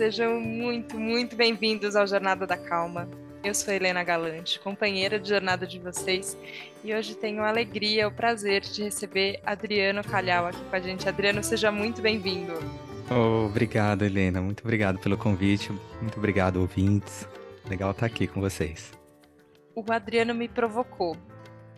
sejam muito, muito bem-vindos ao Jornada da Calma. Eu sou Helena Galante, companheira de jornada de vocês, e hoje tenho a alegria, o prazer de receber Adriano Calhau aqui com a gente. Adriano, seja muito bem-vindo. Oh, obrigado, Helena. Muito obrigado pelo convite. Muito obrigado, ouvintes. Legal estar aqui com vocês. O Adriano me provocou,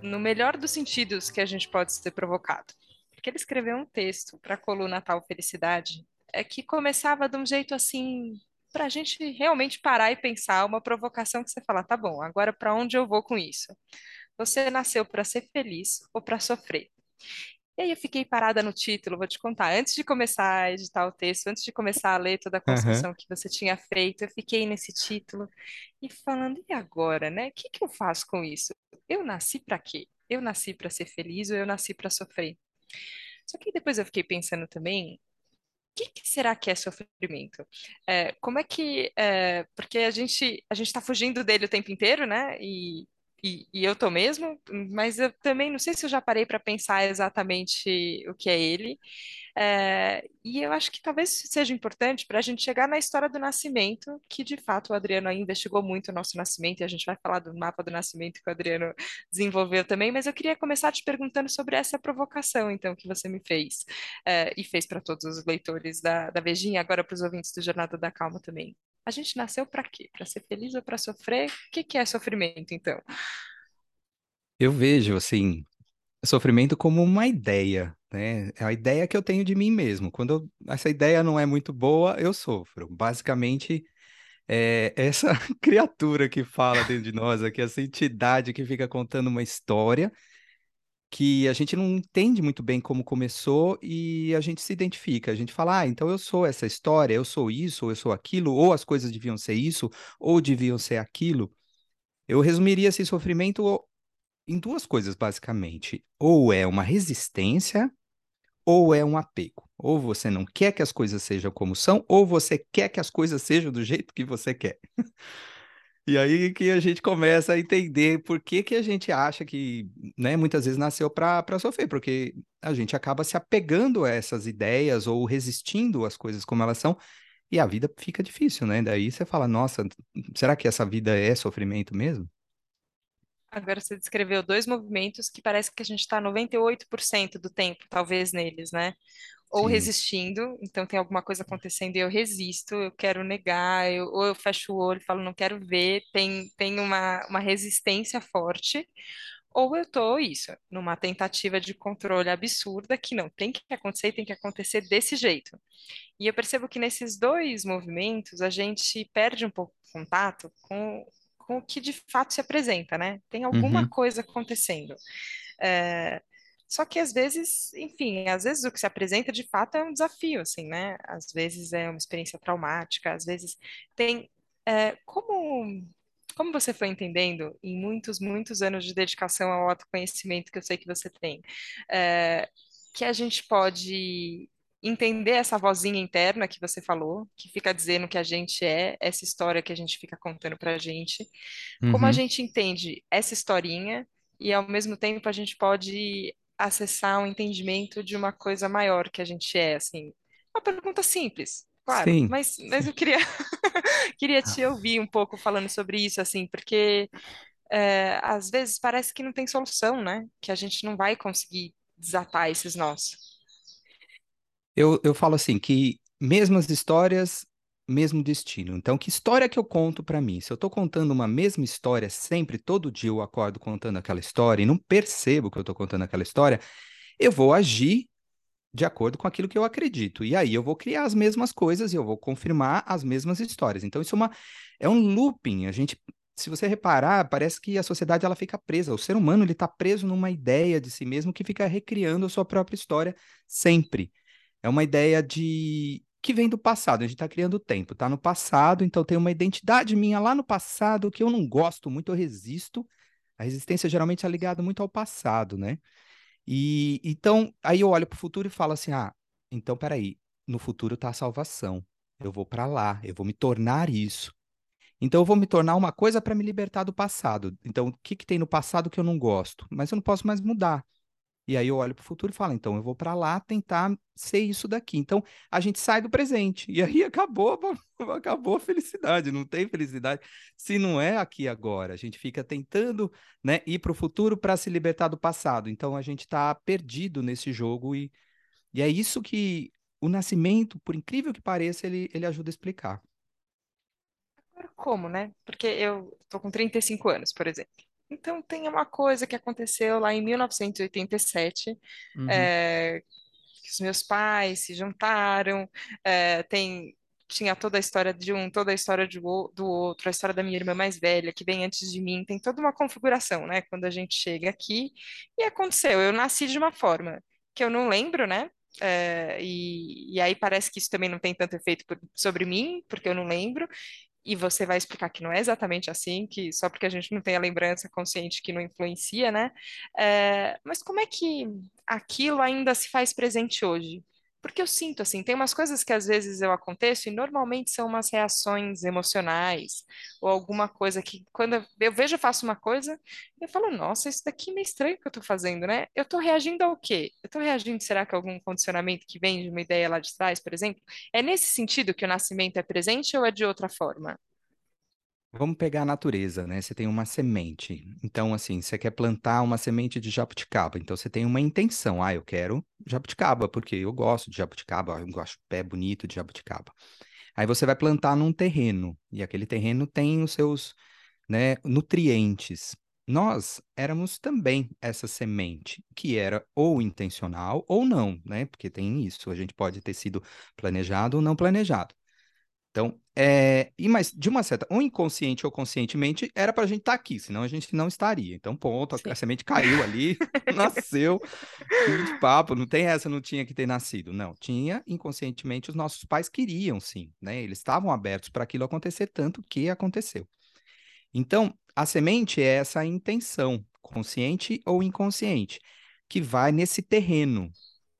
no melhor dos sentidos que a gente pode ser provocado. Porque ele escreveu um texto para a coluna Tal Felicidade é que começava de um jeito assim, para a gente realmente parar e pensar, uma provocação que você fala, tá bom, agora para onde eu vou com isso? Você nasceu para ser feliz ou para sofrer? E aí eu fiquei parada no título, vou te contar. Antes de começar a editar o texto, antes de começar a ler toda a construção uhum. que você tinha feito, eu fiquei nesse título e falando, e agora, né? O que, que eu faço com isso? Eu nasci para quê? Eu nasci para ser feliz ou eu nasci para sofrer? Só que depois eu fiquei pensando também que, que, será que é sofrimento? É, como é que. É, porque a gente a está fugindo dele o tempo inteiro, né? E, e, e, eu tô mesmo, mas eu também não sei se eu já parei para pensar exatamente o que é ele. É, e eu acho que talvez seja importante para a gente chegar na história do nascimento, que de fato o Adriano investigou muito o nosso nascimento, e a gente vai falar do mapa do nascimento que o Adriano desenvolveu também, mas eu queria começar te perguntando sobre essa provocação, então, que você me fez, é, e fez para todos os leitores da, da Vejinha, agora para os ouvintes do Jornada da Calma também. A gente nasceu para quê? Para ser feliz ou para sofrer? O que, que é sofrimento, então? Eu vejo, assim, sofrimento como uma ideia, né? É a ideia que eu tenho de mim mesmo. Quando eu, essa ideia não é muito boa, eu sofro. Basicamente, é essa criatura que fala dentro de nós aqui, essa entidade que fica contando uma história que a gente não entende muito bem como começou e a gente se identifica. A gente fala, ah, então eu sou essa história, eu sou isso, ou eu sou aquilo, ou as coisas deviam ser isso, ou deviam ser aquilo. Eu resumiria esse sofrimento em duas coisas, basicamente. Ou é uma resistência, ou é um apego. Ou você não quer que as coisas sejam como são, ou você quer que as coisas sejam do jeito que você quer. E aí que a gente começa a entender por que, que a gente acha que, né, muitas vezes nasceu para sofrer, porque a gente acaba se apegando a essas ideias ou resistindo às coisas como elas são, e a vida fica difícil, né? Daí você fala, nossa, será que essa vida é sofrimento mesmo? Agora você descreveu dois movimentos que parece que a gente está 98% do tempo, talvez, neles, né? Ou Sim. resistindo, então tem alguma coisa acontecendo e eu resisto, eu quero negar, eu, ou eu fecho o olho e falo, não quero ver, tem, tem uma, uma resistência forte, ou eu tô isso, numa tentativa de controle absurda que não, tem que acontecer tem que acontecer desse jeito. E eu percebo que nesses dois movimentos a gente perde um pouco o contato com com o que de fato se apresenta, né? Tem alguma uhum. coisa acontecendo. É, só que às vezes, enfim, às vezes o que se apresenta de fato é um desafio, assim, né? Às vezes é uma experiência traumática, às vezes tem. É, como, como você foi entendendo em muitos, muitos anos de dedicação ao autoconhecimento que eu sei que você tem, é, que a gente pode entender essa vozinha interna que você falou, que fica dizendo que a gente é, essa história que a gente fica contando pra gente, uhum. como a uhum. gente entende essa historinha e ao mesmo tempo a gente pode acessar um entendimento de uma coisa maior que a gente é, assim. Uma pergunta simples, claro, Sim. mas, mas eu queria, queria te ouvir um pouco falando sobre isso, assim, porque é, às vezes parece que não tem solução, né? Que a gente não vai conseguir desatar esses nós. Eu, eu falo assim, que mesmas histórias, mesmo destino. Então, que história que eu conto para mim? Se eu estou contando uma mesma história sempre, todo dia eu acordo contando aquela história e não percebo que eu estou contando aquela história, eu vou agir de acordo com aquilo que eu acredito. E aí eu vou criar as mesmas coisas e eu vou confirmar as mesmas histórias. Então, isso é, uma, é um looping. A gente, se você reparar, parece que a sociedade ela fica presa. O ser humano ele está preso numa ideia de si mesmo que fica recriando a sua própria história sempre. É uma ideia de que vem do passado, a gente está criando tempo, tá no passado, então tem uma identidade minha lá no passado que eu não gosto muito, eu resisto. A resistência geralmente é ligada muito ao passado, né? E então aí eu olho para o futuro e falo assim: ah, então peraí, no futuro está a salvação. Eu vou para lá, eu vou me tornar isso. Então eu vou me tornar uma coisa para me libertar do passado. Então o que, que tem no passado que eu não gosto? Mas eu não posso mais mudar. E aí eu olho para o futuro e falo, então eu vou para lá tentar ser isso daqui. Então a gente sai do presente e aí acabou, acabou a felicidade. Não tem felicidade se não é aqui agora. A gente fica tentando, né, ir para o futuro para se libertar do passado. Então a gente está perdido nesse jogo e, e é isso que o nascimento, por incrível que pareça, ele, ele ajuda a explicar. Como, né? Porque eu tô com 35 anos, por exemplo. Então, tem uma coisa que aconteceu lá em 1987, uhum. é, que os meus pais se juntaram, é, tem, tinha toda a história de um, toda a história de, do outro, a história da minha irmã mais velha, que vem antes de mim, tem toda uma configuração, né, quando a gente chega aqui, e aconteceu, eu nasci de uma forma que eu não lembro, né, é, e, e, aí parece que isso também não tem tanto efeito por, sobre mim, porque eu não lembro, e você vai explicar que não é exatamente assim, que só porque a gente não tem a lembrança consciente que não influencia, né? É, mas como é que aquilo ainda se faz presente hoje? Porque eu sinto assim, tem umas coisas que às vezes eu aconteço e normalmente são umas reações emocionais ou alguma coisa que quando eu vejo eu faço uma coisa, eu falo, nossa, isso daqui é meio estranho que eu tô fazendo, né? Eu tô reagindo ao quê? Eu tô reagindo, será que a algum condicionamento que vem de uma ideia lá de trás, por exemplo? É nesse sentido que o nascimento é presente ou é de outra forma? Vamos pegar a natureza, né? Você tem uma semente. Então, assim, você quer plantar uma semente de jabuticaba. Então, você tem uma intenção. Ah, eu quero jabuticaba, porque eu gosto de jabuticaba, eu gosto de pé bonito de jabuticaba. Aí você vai plantar num terreno, e aquele terreno tem os seus né, nutrientes. Nós éramos também essa semente, que era ou intencional ou não, né? Porque tem isso, a gente pode ter sido planejado ou não planejado. Então, é, e mas de uma certa, ou inconsciente ou conscientemente, era para a gente estar tá aqui, senão a gente não estaria. Então, ponto, a, a semente caiu ali, nasceu, fim de papo, não tem essa, não tinha que ter nascido. Não, tinha inconscientemente, os nossos pais queriam sim, né? Eles estavam abertos para aquilo acontecer, tanto que aconteceu. Então, a semente é essa intenção, consciente ou inconsciente, que vai nesse terreno.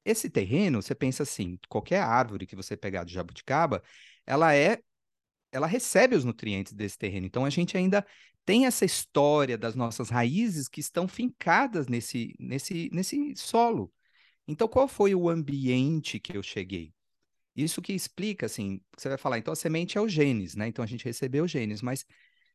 Esse terreno, você pensa assim, qualquer árvore que você pegar de jabuticaba, ela é ela recebe os nutrientes desse terreno. Então a gente ainda tem essa história das nossas raízes que estão fincadas nesse nesse nesse solo. Então qual foi o ambiente que eu cheguei? Isso que explica assim, você vai falar, então a semente é o genes, né? Então a gente recebeu genes, mas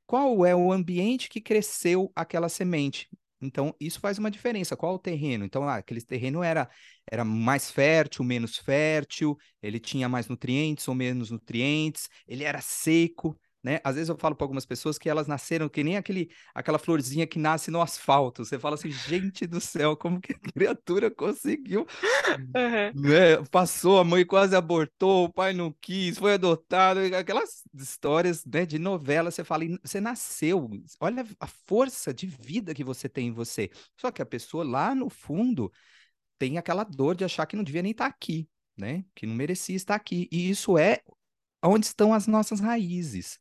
qual é o ambiente que cresceu aquela semente? Então, isso faz uma diferença. Qual o terreno? Então, ah, aquele terreno era, era mais fértil, menos fértil, ele tinha mais nutrientes ou menos nutrientes, ele era seco, né? Às vezes eu falo para algumas pessoas que elas nasceram que nem aquele, aquela florzinha que nasce no asfalto. Você fala assim, gente do céu, como que a criatura conseguiu? Uhum. Né? Passou, a mãe quase abortou, o pai não quis, foi adotado, aquelas histórias né, de novela. Você fala, você nasceu, olha a força de vida que você tem em você. Só que a pessoa lá no fundo tem aquela dor de achar que não devia nem estar tá aqui, né? Que não merecia estar aqui. E isso é onde estão as nossas raízes.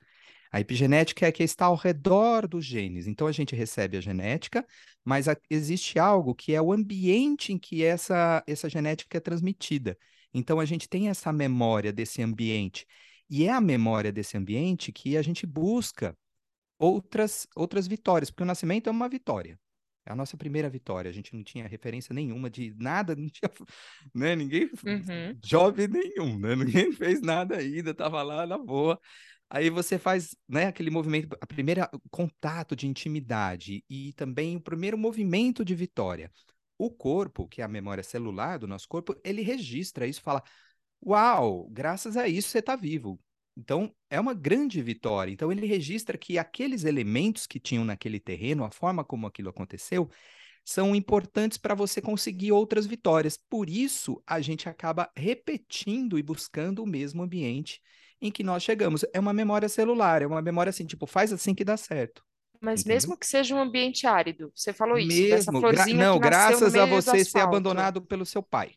A epigenética é a que está ao redor dos genes. Então a gente recebe a genética, mas a, existe algo que é o ambiente em que essa, essa genética é transmitida. Então a gente tem essa memória desse ambiente. E é a memória desse ambiente que a gente busca outras, outras vitórias, porque o nascimento é uma vitória. É a nossa primeira vitória. A gente não tinha referência nenhuma de nada, não tinha, né? Ninguém, uhum. jovem nenhum, né? Ninguém fez nada ainda, estava lá na boa. Aí você faz, né, aquele movimento, a primeira contato de intimidade e também o primeiro movimento de vitória. O corpo, que é a memória celular do nosso corpo, ele registra isso, fala: "Uau, graças a isso você está vivo". Então, é uma grande vitória. Então, ele registra que aqueles elementos que tinham naquele terreno, a forma como aquilo aconteceu, são importantes para você conseguir outras vitórias. Por isso, a gente acaba repetindo e buscando o mesmo ambiente em que nós chegamos. É uma memória celular, é uma memória assim, tipo, faz assim que dá certo. Mas Entendeu? mesmo que seja um ambiente árido, você falou isso, mesmo, dessa florzinha gra não, graças a você ser abandonado pelo seu pai,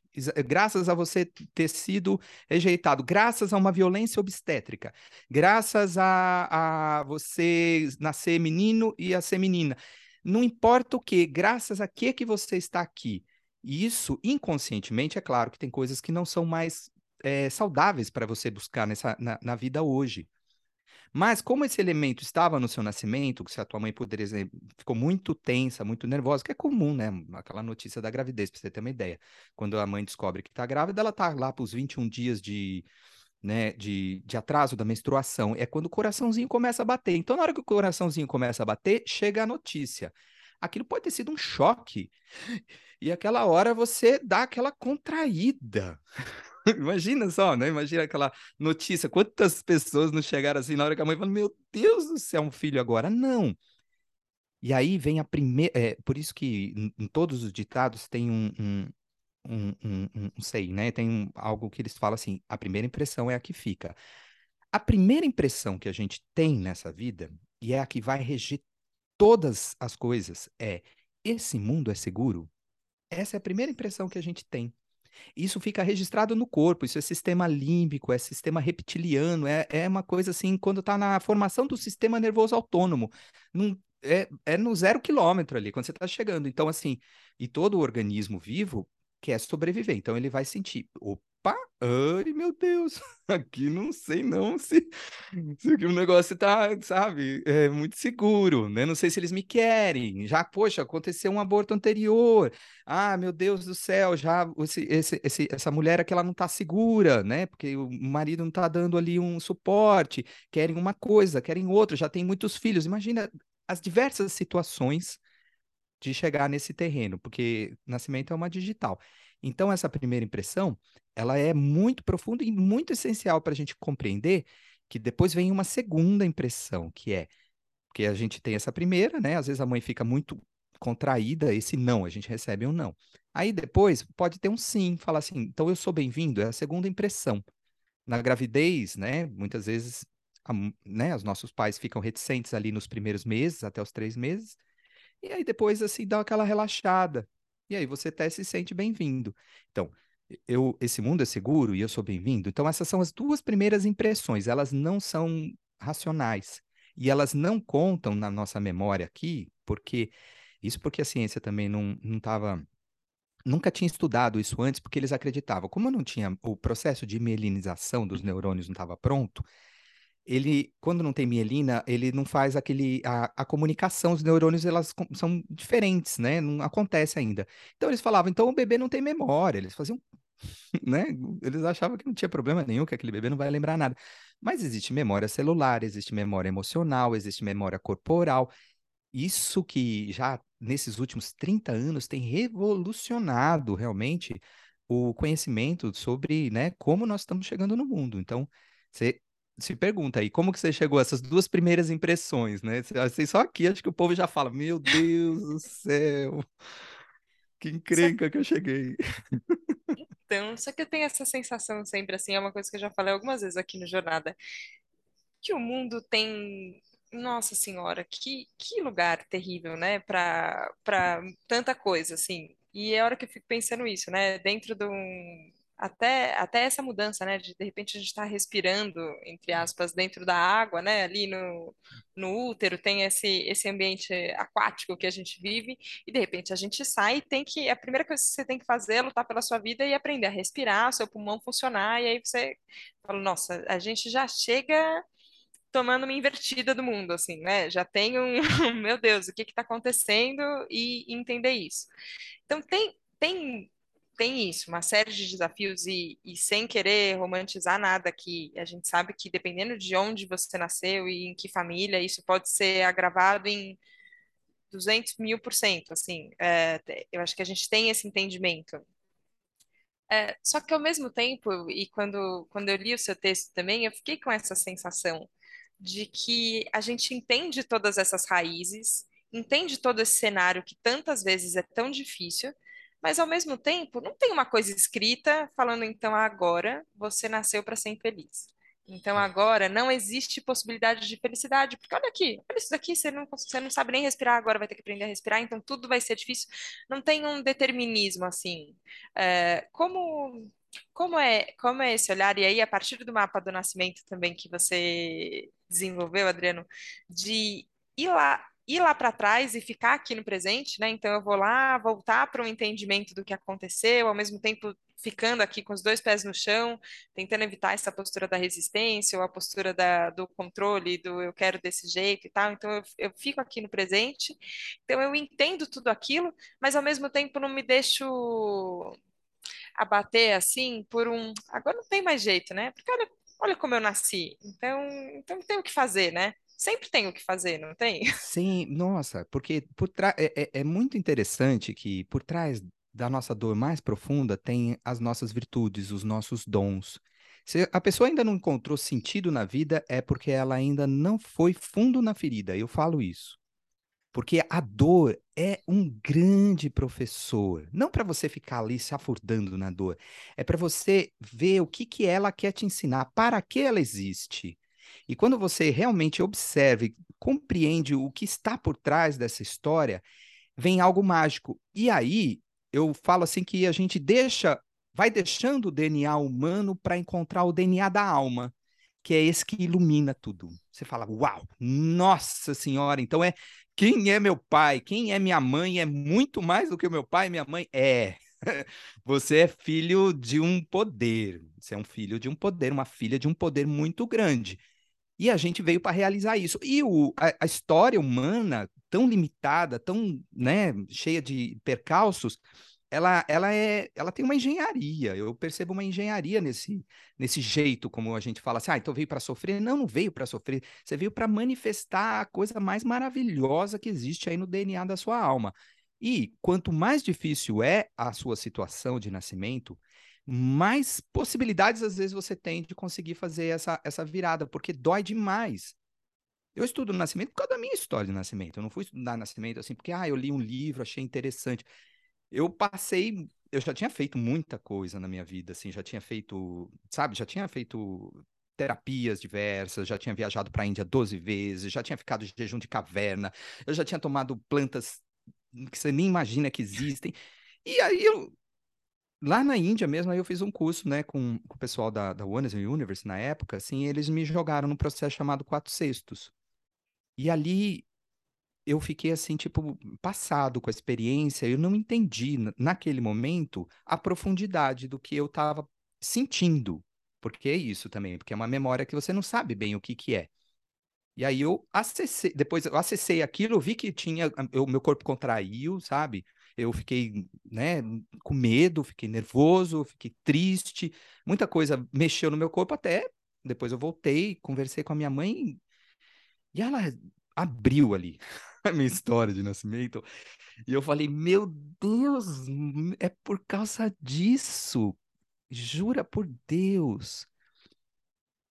graças a você ter sido rejeitado, graças a uma violência obstétrica, graças a, a você nascer menino e a ser menina, não importa o que, graças a que que você está aqui. Isso inconscientemente, é claro que tem coisas que não são mais é, saudáveis para você buscar nessa, na, na vida hoje. Mas como esse elemento estava no seu nascimento, se a tua mãe, por exemplo, ficou muito tensa, muito nervosa, que é comum, né? Aquela notícia da gravidez, para você ter uma ideia. Quando a mãe descobre que está grávida, ela está lá para os 21 dias de, né, de, de atraso da menstruação. É quando o coraçãozinho começa a bater. Então, na hora que o coraçãozinho começa a bater, chega a notícia. Aquilo pode ter sido um choque. E aquela hora você dá aquela contraída. Imagina só, né? Imagina aquela notícia. Quantas pessoas não chegaram assim na hora que a mãe falou: Meu Deus do céu, um filho agora? Não. E aí vem a primeira. É, por isso que em, todos os ditados tem um, um, um, um, um sei, né? Tem um, algo que eles falam assim: a primeira impressão é a que fica. A primeira impressão que a gente tem nessa vida, e é a que vai reger todas as coisas, é: esse mundo é seguro? Essa é a primeira impressão que a gente tem. Isso fica registrado no corpo, isso é sistema límbico, é sistema reptiliano, é, é uma coisa assim, quando está na formação do sistema nervoso autônomo, num, é, é no zero quilômetro ali, quando você está chegando. Então, assim, e todo o organismo vivo quer sobreviver, então ele vai sentir, opa, ai meu Deus, aqui não sei não se, se o negócio tá, sabe, é muito seguro, né? Não sei se eles me querem. Já, poxa, aconteceu um aborto anterior. Ah, meu Deus do céu, já esse, esse, esse, essa mulher aqui ela não tá segura, né? Porque o marido não tá dando ali um suporte, querem uma coisa, querem outra, já tem muitos filhos. Imagina as diversas situações de chegar nesse terreno, porque nascimento é uma digital. Então, essa primeira impressão, ela é muito profunda e muito essencial para a gente compreender que depois vem uma segunda impressão, que é porque a gente tem essa primeira, né? Às vezes a mãe fica muito contraída, esse não, a gente recebe um não. Aí depois pode ter um sim, falar assim, então eu sou bem-vindo, é a segunda impressão. Na gravidez, né? Muitas vezes, a, né? Os nossos pais ficam reticentes ali nos primeiros meses, até os três meses, e aí depois assim dá aquela relaxada, e aí você até se sente bem-vindo. Então, eu, esse mundo é seguro e eu sou bem-vindo. Então, essas são as duas primeiras impressões. Elas não são racionais. E elas não contam na nossa memória aqui, porque. Isso porque a ciência também não estava. Nunca tinha estudado isso antes, porque eles acreditavam. Como não tinha o processo de mielinização dos neurônios não estava pronto, ele, quando não tem mielina, ele não faz aquele, a, a comunicação, os neurônios, elas são diferentes, né? Não acontece ainda. Então eles falavam, então o bebê não tem memória, eles faziam, né? Eles achavam que não tinha problema nenhum, que aquele bebê não vai lembrar nada. Mas existe memória celular, existe memória emocional, existe memória corporal. Isso que já nesses últimos 30 anos tem revolucionado realmente o conhecimento sobre, né, como nós estamos chegando no mundo. Então, você se pergunta aí, como que você chegou a essas duas primeiras impressões, né? Assim, só aqui acho que o povo já fala, meu Deus do céu, que encrenca que eu cheguei. Então, só que eu tenho essa sensação sempre, assim, é uma coisa que eu já falei algumas vezes aqui no Jornada, que o mundo tem, nossa senhora, que, que lugar terrível, né, para para tanta coisa, assim. E é a hora que eu fico pensando isso, né, dentro de um até, até essa mudança, né? De de repente a gente está respirando, entre aspas, dentro da água, né? Ali no, no útero tem esse, esse ambiente aquático que a gente vive, e de repente a gente sai e tem que. A primeira coisa que você tem que fazer é lutar pela sua vida e aprender a respirar, seu pulmão funcionar, e aí você fala, nossa, a gente já chega tomando uma invertida do mundo, assim, né? Já tem um, meu Deus, o que está acontecendo e entender isso. Então tem, tem tem isso, uma série de desafios e, e, sem querer romantizar nada aqui, a gente sabe que dependendo de onde você nasceu e em que família, isso pode ser agravado em 200 mil por cento, assim, é, eu acho que a gente tem esse entendimento. É, só que ao mesmo tempo, e quando, quando eu li o seu texto também, eu fiquei com essa sensação de que a gente entende todas essas raízes, entende todo esse cenário que tantas vezes é tão difícil, mas ao mesmo tempo não tem uma coisa escrita falando então agora você nasceu para ser infeliz. Então agora não existe possibilidade de felicidade, porque olha aqui, olha isso daqui, você não, você não sabe nem respirar, agora vai ter que aprender a respirar, então tudo vai ser difícil. Não tem um determinismo assim. É, como como é como é esse olhar e aí a partir do mapa do nascimento também que você desenvolveu, Adriano, de ir lá ir lá para trás e ficar aqui no presente, né? Então eu vou lá voltar para um entendimento do que aconteceu, ao mesmo tempo ficando aqui com os dois pés no chão, tentando evitar essa postura da resistência ou a postura da, do controle, do eu quero desse jeito e tal. Então eu, eu fico aqui no presente, então eu entendo tudo aquilo, mas ao mesmo tempo não me deixo abater assim por um. Agora não tem mais jeito, né? Porque olha, olha como eu nasci. Então, então tem o que fazer, né? Sempre tem o que fazer, não tem? Sim, nossa, porque por trás é, é, é muito interessante que por trás da nossa dor mais profunda tem as nossas virtudes, os nossos dons. Se a pessoa ainda não encontrou sentido na vida, é porque ela ainda não foi fundo na ferida. Eu falo isso. Porque a dor é um grande professor. Não para você ficar ali se afundando na dor. É para você ver o que, que ela quer te ensinar, para que ela existe. E quando você realmente observa e compreende o que está por trás dessa história, vem algo mágico. E aí, eu falo assim que a gente deixa, vai deixando o DNA humano para encontrar o DNA da alma, que é esse que ilumina tudo. Você fala, uau, nossa senhora, então é quem é meu pai, quem é minha mãe é muito mais do que o meu pai e minha mãe. É. Você é filho de um poder. Você é um filho de um poder, uma filha de um poder muito grande. E a gente veio para realizar isso. E o, a, a, história humana, tão limitada, tão né, cheia de percalços, ela, ela, é, ela tem uma engenharia. Eu percebo uma engenharia nesse, nesse jeito, como a gente fala assim, ah, então veio para sofrer. Não, não veio para sofrer. Você veio para manifestar a coisa mais maravilhosa que existe aí no DNA da sua alma. E quanto mais difícil é a sua situação de nascimento, mais possibilidades às vezes você tem de conseguir fazer essa, essa virada, porque dói demais. Eu estudo nascimento por causa da minha história de nascimento. Eu não fui estudar nascimento assim porque ah, eu li um livro, achei interessante eu passei, eu já tinha feito muita coisa na minha vida, assim, já tinha feito, sabe, já tinha feito terapias diversas, já tinha viajado para a Índia 12 vezes, já tinha ficado de jejum de caverna, eu já tinha tomado plantas que você nem imagina que existem. E aí eu lá na Índia mesmo, aí eu fiz um curso, né, com, com o pessoal da, da Oneness Universe na época, assim, eles me jogaram num processo chamado Quatro Sextos. E ali eu fiquei assim, tipo, passado com a experiência, eu não entendi naquele momento a profundidade do que eu estava sentindo. Porque é isso também, porque é uma memória que você não sabe bem o que que é. E aí eu acessei, depois eu acessei aquilo, vi que tinha, o meu corpo contraiu, sabe? Eu fiquei, né, com medo, fiquei nervoso, fiquei triste, muita coisa mexeu no meu corpo até depois eu voltei, conversei com a minha mãe e ela abriu ali a minha história de nascimento. E eu falei, meu Deus, é por causa disso. Jura por Deus.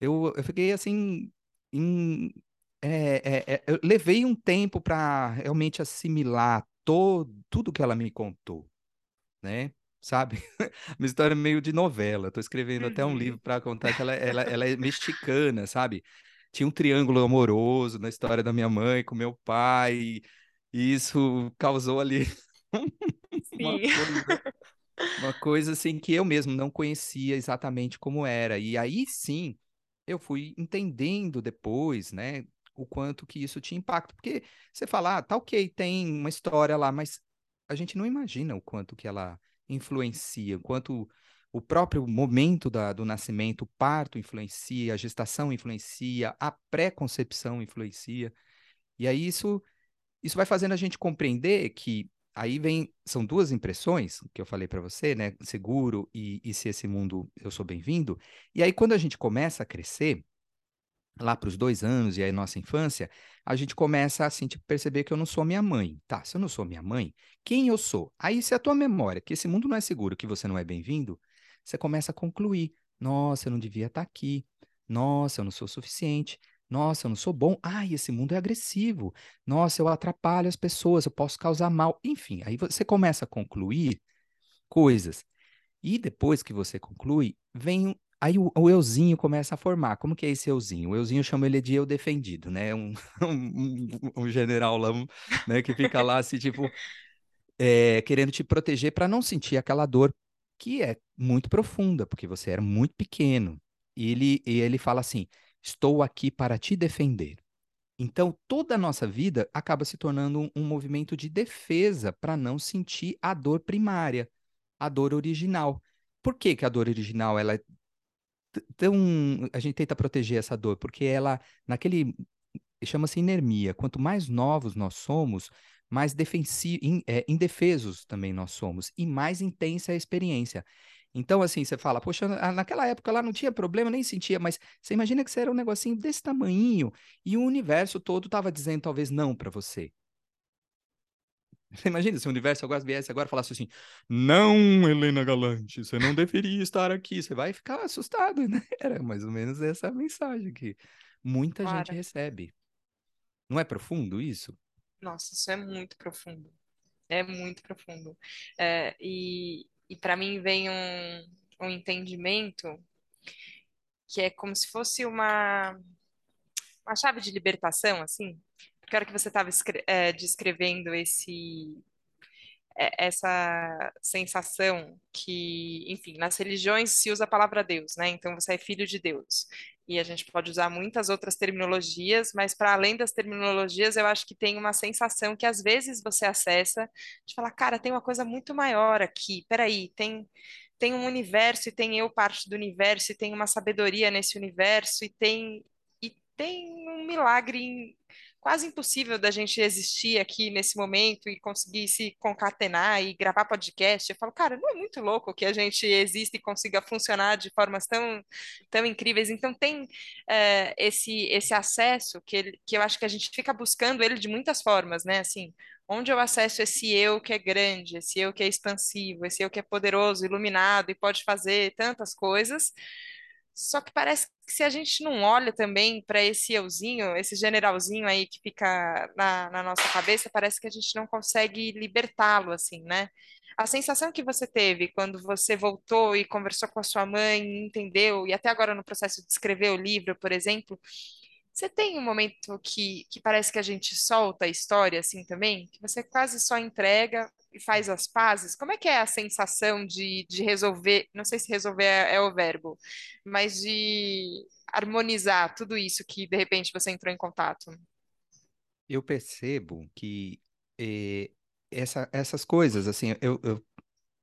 Eu, eu fiquei assim. Em, é, é, é, eu levei um tempo para realmente assimilar todo, tudo que ela me contou, né? Sabe? Uma história meio de novela. Estou escrevendo uhum. até um uhum. livro para contar que ela, ela, ela é mexicana, sabe? tinha um triângulo amoroso na história da minha mãe com meu pai, e isso causou ali uma coisa, uma coisa assim que eu mesmo não conhecia exatamente como era. E aí sim, eu fui entendendo depois, né, o quanto que isso tinha impacto, porque você fala, ah, tá ok, tem uma história lá, mas a gente não imagina o quanto que ela influencia, o quanto o próprio momento da, do nascimento, o parto influencia, a gestação influencia, a pré-concepção influencia. E aí isso, isso vai fazendo a gente compreender que aí vem, são duas impressões que eu falei para você, né? Seguro e, e se esse mundo eu sou bem-vindo. E aí quando a gente começa a crescer, lá para os dois anos e aí nossa infância, a gente começa assim, tipo, perceber que eu não sou minha mãe. Tá, se eu não sou minha mãe, quem eu sou? Aí se a tua memória, que esse mundo não é seguro, que você não é bem-vindo, você começa a concluir. Nossa, eu não devia estar aqui. Nossa, eu não sou suficiente. Nossa, eu não sou bom. Ai, esse mundo é agressivo. Nossa, eu atrapalho as pessoas, eu posso causar mal. Enfim, aí você começa a concluir coisas. E depois que você conclui, vem aí o, o euzinho começa a formar. Como que é esse euzinho? O euzinho chama ele de eu defendido, né? Um, um, um general lá, né, que fica lá assim, tipo, é, querendo te proteger para não sentir aquela dor que é muito profunda, porque você era muito pequeno. E ele, e ele fala assim: estou aqui para te defender. Então, toda a nossa vida acaba se tornando um, um movimento de defesa para não sentir a dor primária, a dor original. por que, que a dor original ela é tão. A gente tenta proteger essa dor, porque ela, naquele. chama-se inermia. Quanto mais novos nós somos, mais defensi... in, é, indefesos também nós somos, e mais intensa é a experiência. Então, assim, você fala, poxa, naquela época lá não tinha problema, nem sentia, mas você imagina que você era um negocinho desse tamanhinho e o universo todo estava dizendo talvez não para você. Você imagina se o universo agora viesse agora falasse assim: Não, Helena Galante, você não deveria estar aqui. Você vai ficar assustado, né? Era mais ou menos essa mensagem que muita Para. gente recebe. Não é profundo isso? Nossa, isso é muito profundo. É muito profundo. É, e e para mim vem um, um entendimento que é como se fosse uma, uma chave de libertação, assim. Porque hora que você estava é, descrevendo esse, é, essa sensação que, enfim, nas religiões se usa a palavra Deus, né? Então você é filho de Deus. E a gente pode usar muitas outras terminologias, mas para além das terminologias, eu acho que tem uma sensação que às vezes você acessa de falar, cara, tem uma coisa muito maior aqui. Peraí, tem tem um universo e tem eu parte do universo e tem uma sabedoria nesse universo e tem e tem um milagre quase impossível da gente existir aqui nesse momento e conseguir se concatenar e gravar podcast. Eu falo, cara, não é muito louco que a gente exista e consiga funcionar de formas tão, tão incríveis. Então tem é, esse, esse acesso que, ele, que eu acho que a gente fica buscando ele de muitas formas, né? Assim, onde eu acesso esse eu que é grande, esse eu que é expansivo, esse eu que é poderoso, iluminado e pode fazer tantas coisas. Só que parece que se a gente não olha também para esse euzinho, esse generalzinho aí que fica na, na nossa cabeça, parece que a gente não consegue libertá-lo, assim, né? A sensação que você teve quando você voltou e conversou com a sua mãe, entendeu, e até agora no processo de escrever o livro, por exemplo, você tem um momento que, que parece que a gente solta a história assim também? Que você quase só entrega e faz as pazes? Como é que é a sensação de, de resolver? Não sei se resolver é, é o verbo, mas de harmonizar tudo isso que de repente você entrou em contato? Eu percebo que eh, essa, essas coisas, assim, eu, eu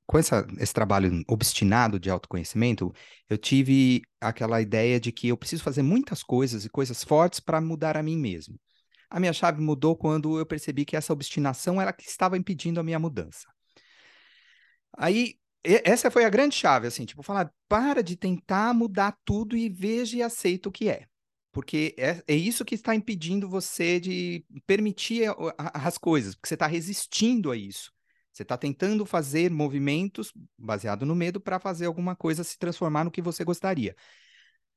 com essa, esse trabalho obstinado de autoconhecimento, eu tive aquela ideia de que eu preciso fazer muitas coisas e coisas fortes para mudar a mim mesmo. A minha chave mudou quando eu percebi que essa obstinação era que estava impedindo a minha mudança. Aí, essa foi a grande chave, assim, tipo, falar, para de tentar mudar tudo e veja e aceita o que é. Porque é, é isso que está impedindo você de permitir as coisas, porque você está resistindo a isso. Você está tentando fazer movimentos baseado no medo para fazer alguma coisa se transformar no que você gostaria.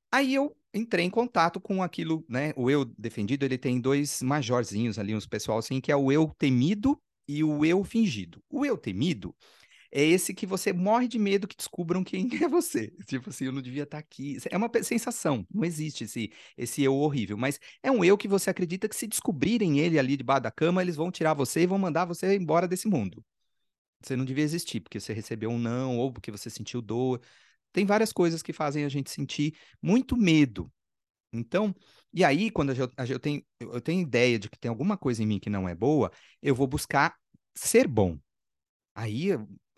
Aí eu entrei em contato com aquilo, né? O eu defendido, ele tem dois majorzinhos ali, uns pessoal assim, que é o eu temido e o eu fingido. O eu temido é esse que você morre de medo que descubram quem é você. Tipo assim, eu não devia estar tá aqui. É uma sensação, não existe esse, esse eu horrível, mas é um eu que você acredita que se descobrirem ele ali debaixo da cama, eles vão tirar você e vão mandar você embora desse mundo você não devia existir, porque você recebeu um não, ou porque você sentiu dor. Tem várias coisas que fazem a gente sentir muito medo. Então, e aí, quando eu, eu, tenho, eu tenho ideia de que tem alguma coisa em mim que não é boa, eu vou buscar ser bom. Aí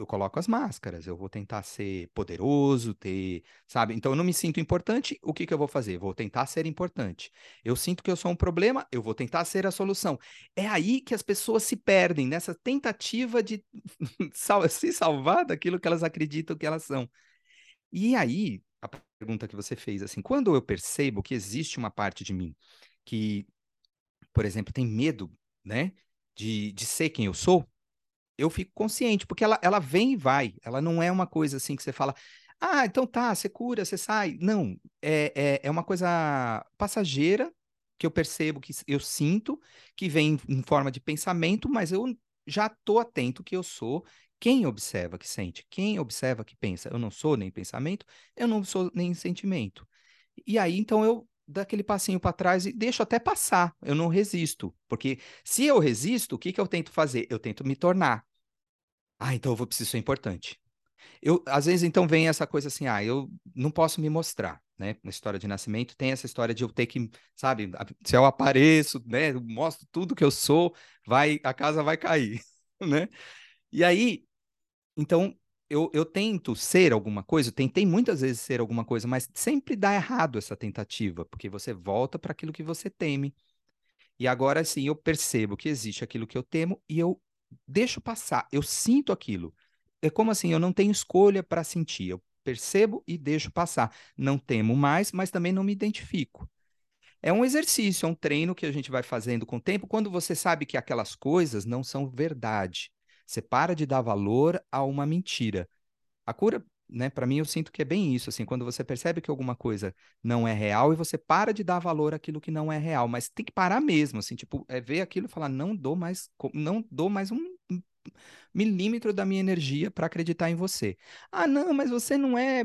eu, coloco as máscaras, eu vou tentar ser poderoso, ter, sabe? Então eu não me sinto importante, o que que eu vou fazer? Vou tentar ser importante. Eu sinto que eu sou um problema, eu vou tentar ser a solução. É aí que as pessoas se perdem nessa tentativa de se salvar daquilo que elas acreditam que elas são. E aí, a pergunta que você fez, assim, quando eu percebo que existe uma parte de mim que, por exemplo, tem medo, né, de, de ser quem eu sou, eu fico consciente, porque ela, ela vem e vai. Ela não é uma coisa assim que você fala, ah, então tá, você cura, você sai. Não, é, é, é uma coisa passageira que eu percebo, que eu sinto, que vem em forma de pensamento, mas eu já estou atento que eu sou quem observa que sente, quem observa que pensa. Eu não sou nem pensamento, eu não sou nem sentimento. E aí, então, eu dou aquele passinho para trás e deixo até passar, eu não resisto. Porque se eu resisto, o que, que eu tento fazer? Eu tento me tornar. Ah, então eu vou preciso ser importante. Eu, às vezes, então, vem essa coisa assim, ah, eu não posso me mostrar, né? Na história de nascimento, tem essa história de eu ter que, sabe, se eu apareço, né, eu mostro tudo que eu sou, vai, a casa vai cair, né? E aí, então, eu, eu tento ser alguma coisa, tentei muitas vezes ser alguma coisa, mas sempre dá errado essa tentativa, porque você volta para aquilo que você teme. E agora sim eu percebo que existe aquilo que eu temo e eu deixo passar, eu sinto aquilo. É como assim, eu não tenho escolha para sentir, eu percebo e deixo passar. Não temo mais, mas também não me identifico. É um exercício, é um treino que a gente vai fazendo com o tempo, quando você sabe que aquelas coisas não são verdade. Você para de dar valor a uma mentira. A cura, né, para mim eu sinto que é bem isso, assim, quando você percebe que alguma coisa não é real e você para de dar valor àquilo que não é real, mas tem que parar mesmo, assim, tipo, é ver aquilo e falar, não dou mais, não dou mais um milímetro da minha energia para acreditar em você. Ah, não, mas você não é,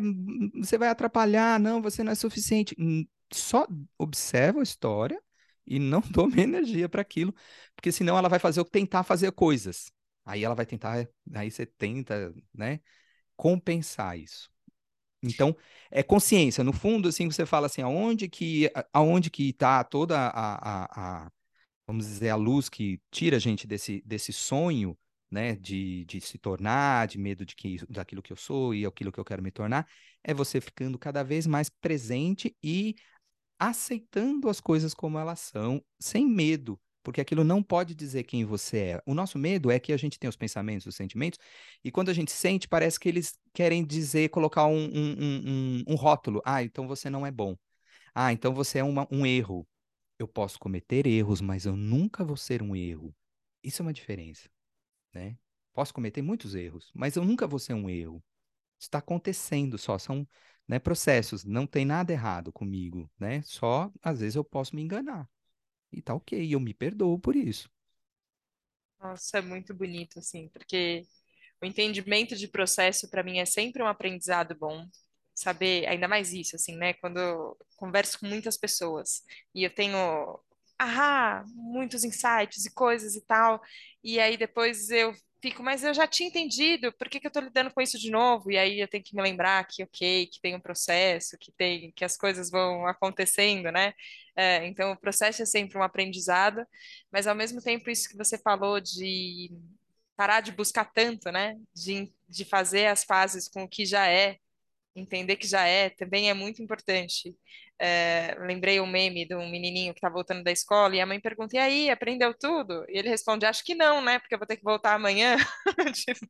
você vai atrapalhar, não, você não é suficiente. Só observa a história e não dou minha energia para aquilo, porque senão ela vai fazer tentar fazer coisas. Aí ela vai tentar, aí você tenta, né, compensar isso. Então, é consciência. No fundo, assim, você fala assim, aonde que, aonde que está toda a, a, a, vamos dizer, a luz que tira a gente desse, desse sonho, né, de, de se tornar, de medo de que, daquilo que eu sou e aquilo que eu quero me tornar, é você ficando cada vez mais presente e aceitando as coisas como elas são, sem medo, porque aquilo não pode dizer quem você é. O nosso medo é que a gente tem os pensamentos, os sentimentos, e quando a gente sente, parece que eles querem dizer, colocar um, um, um, um rótulo. Ah, então você não é bom. Ah, então você é uma, um erro. Eu posso cometer erros, mas eu nunca vou ser um erro. Isso é uma diferença, né? Posso cometer muitos erros, mas eu nunca vou ser um erro. Está acontecendo só, são né, processos, não tem nada errado comigo, né? Só às vezes eu posso me enganar. E tá ok, eu me perdoo por isso. Nossa, é muito bonito, assim, porque o entendimento de processo para mim é sempre um aprendizado bom. Saber, ainda mais isso, assim, né? Quando eu converso com muitas pessoas e eu tenho, ah, muitos insights e coisas e tal, e aí depois eu fico, mas eu já tinha entendido, por que que eu tô lidando com isso de novo? E aí eu tenho que me lembrar que, ok, que tem um processo, que tem, que as coisas vão acontecendo, né? É, então o processo é sempre um aprendizado, mas ao mesmo tempo isso que você falou de parar de buscar tanto, né? De, de fazer as fases com o que já é, entender que já é, também é muito importante. É, lembrei um meme de um menininho que está voltando da escola e a mãe pergunta: E aí, aprendeu tudo? E ele responde: Acho que não, né? Porque eu vou ter que voltar amanhã. tipo,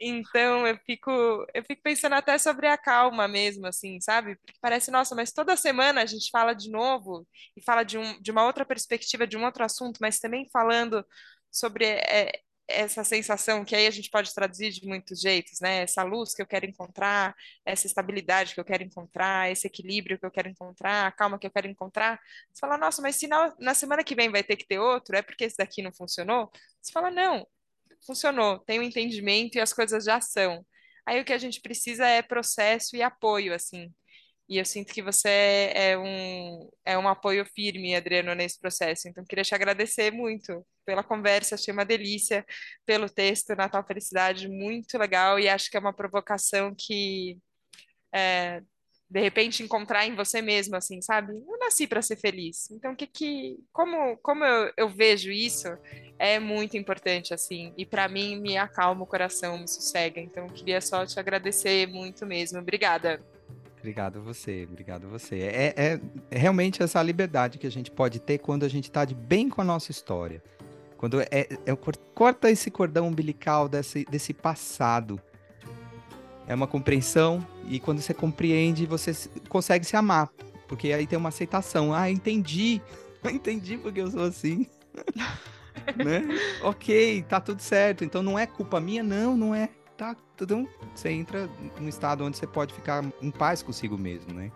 então eu fico, eu fico pensando até sobre a calma mesmo, assim, sabe? Porque parece, nossa, mas toda semana a gente fala de novo e fala de, um, de uma outra perspectiva, de um outro assunto, mas também falando sobre é, essa sensação que aí a gente pode traduzir de muitos jeitos, né? Essa luz que eu quero encontrar, essa estabilidade que eu quero encontrar, esse equilíbrio que eu quero encontrar, a calma que eu quero encontrar. Você fala, nossa, mas se na, na semana que vem vai ter que ter outro, é porque esse daqui não funcionou? Você fala, não, funcionou, tem um entendimento e as coisas já são. Aí o que a gente precisa é processo e apoio, assim. E eu sinto que você é um, é um apoio firme, Adriano, nesse processo. Então, queria te agradecer muito pela conversa, achei uma delícia, pelo texto Natal Felicidade, muito legal, e acho que é uma provocação que, é, de repente, encontrar em você mesmo, assim, sabe? Eu nasci para ser feliz. Então, que que, como, como eu, eu vejo isso, é muito importante, assim, e para mim me acalma o coração, me sossega. Então, queria só te agradecer muito mesmo. Obrigada. Obrigado você, obrigado você. É, é, é, realmente essa liberdade que a gente pode ter quando a gente está de bem com a nossa história. Quando é, é, corta esse cordão umbilical desse, desse passado. É uma compreensão, e quando você compreende, você consegue se amar. Porque aí tem uma aceitação. Ah, entendi. Entendi porque eu sou assim. né? Ok, tá tudo certo. Então não é culpa minha, não, não é tá tudo. Você entra num estado onde você pode ficar em paz consigo mesmo, né?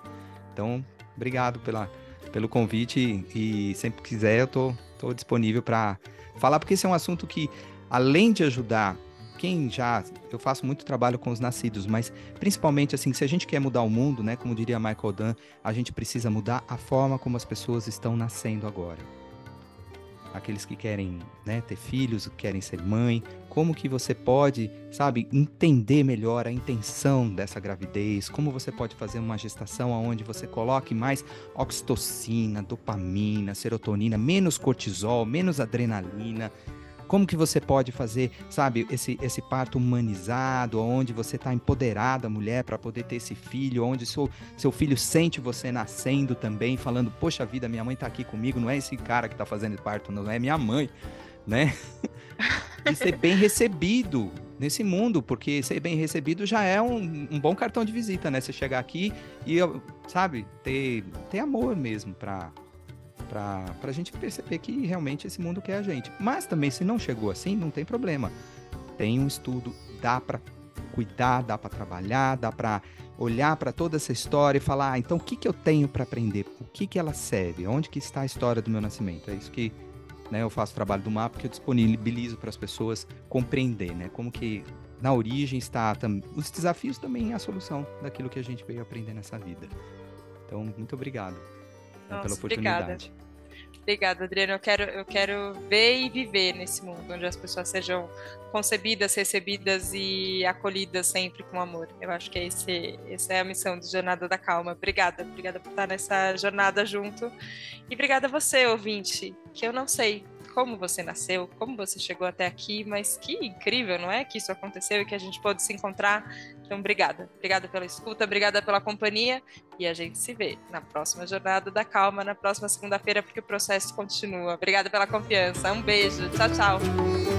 Então, obrigado pela, pelo convite e sempre que quiser eu tô, tô disponível para falar, porque esse é um assunto que, além de ajudar quem já. Eu faço muito trabalho com os nascidos, mas principalmente assim, se a gente quer mudar o mundo, né? Como diria Michael Dunn, a gente precisa mudar a forma como as pessoas estão nascendo agora aqueles que querem né, ter filhos, querem ser mãe, como que você pode, sabe, entender melhor a intenção dessa gravidez, como você pode fazer uma gestação onde você coloque mais oxitocina, dopamina, serotonina, menos cortisol, menos adrenalina, Como que você pode fazer, sabe, esse, esse parto humanizado, onde você está empoderada, mulher, para poder ter esse filho, onde seu, seu filho sente você nascendo também, falando, poxa vida, minha mãe está aqui comigo, não é esse cara que está fazendo parto, não é minha mãe, né? e ser bem recebido nesse mundo, porque ser bem recebido já é um, um bom cartão de visita, né? Você chegar aqui e, sabe, ter, ter amor mesmo para para a gente perceber que realmente esse mundo quer a gente. Mas também, se não chegou assim, não tem problema. Tem um estudo, dá para cuidar, dá para trabalhar, dá para olhar para toda essa história e falar, ah, então o que, que eu tenho para aprender? O que, que ela serve? Onde que está a história do meu nascimento? É isso que né, eu faço o trabalho do mapa que eu disponibilizo para as pessoas compreender, né, como que na origem está os desafios também a solução daquilo que a gente veio aprender nessa vida. Então, muito obrigado Nossa, pela oportunidade. Obrigada. Obrigada, Adriano. Eu quero, eu quero ver e viver nesse mundo onde as pessoas sejam concebidas, recebidas e acolhidas sempre com amor. Eu acho que esse, essa é a missão do Jornada da Calma. Obrigada, obrigada por estar nessa jornada junto. E obrigada a você, ouvinte, que eu não sei como você nasceu, como você chegou até aqui, mas que incrível, não é? Que isso aconteceu e que a gente pôde se encontrar. Então, obrigada. Obrigada pela escuta, obrigada pela companhia e a gente se vê na próxima Jornada da Calma, na próxima segunda-feira, porque o processo continua. Obrigada pela confiança. Um beijo. Tchau, tchau.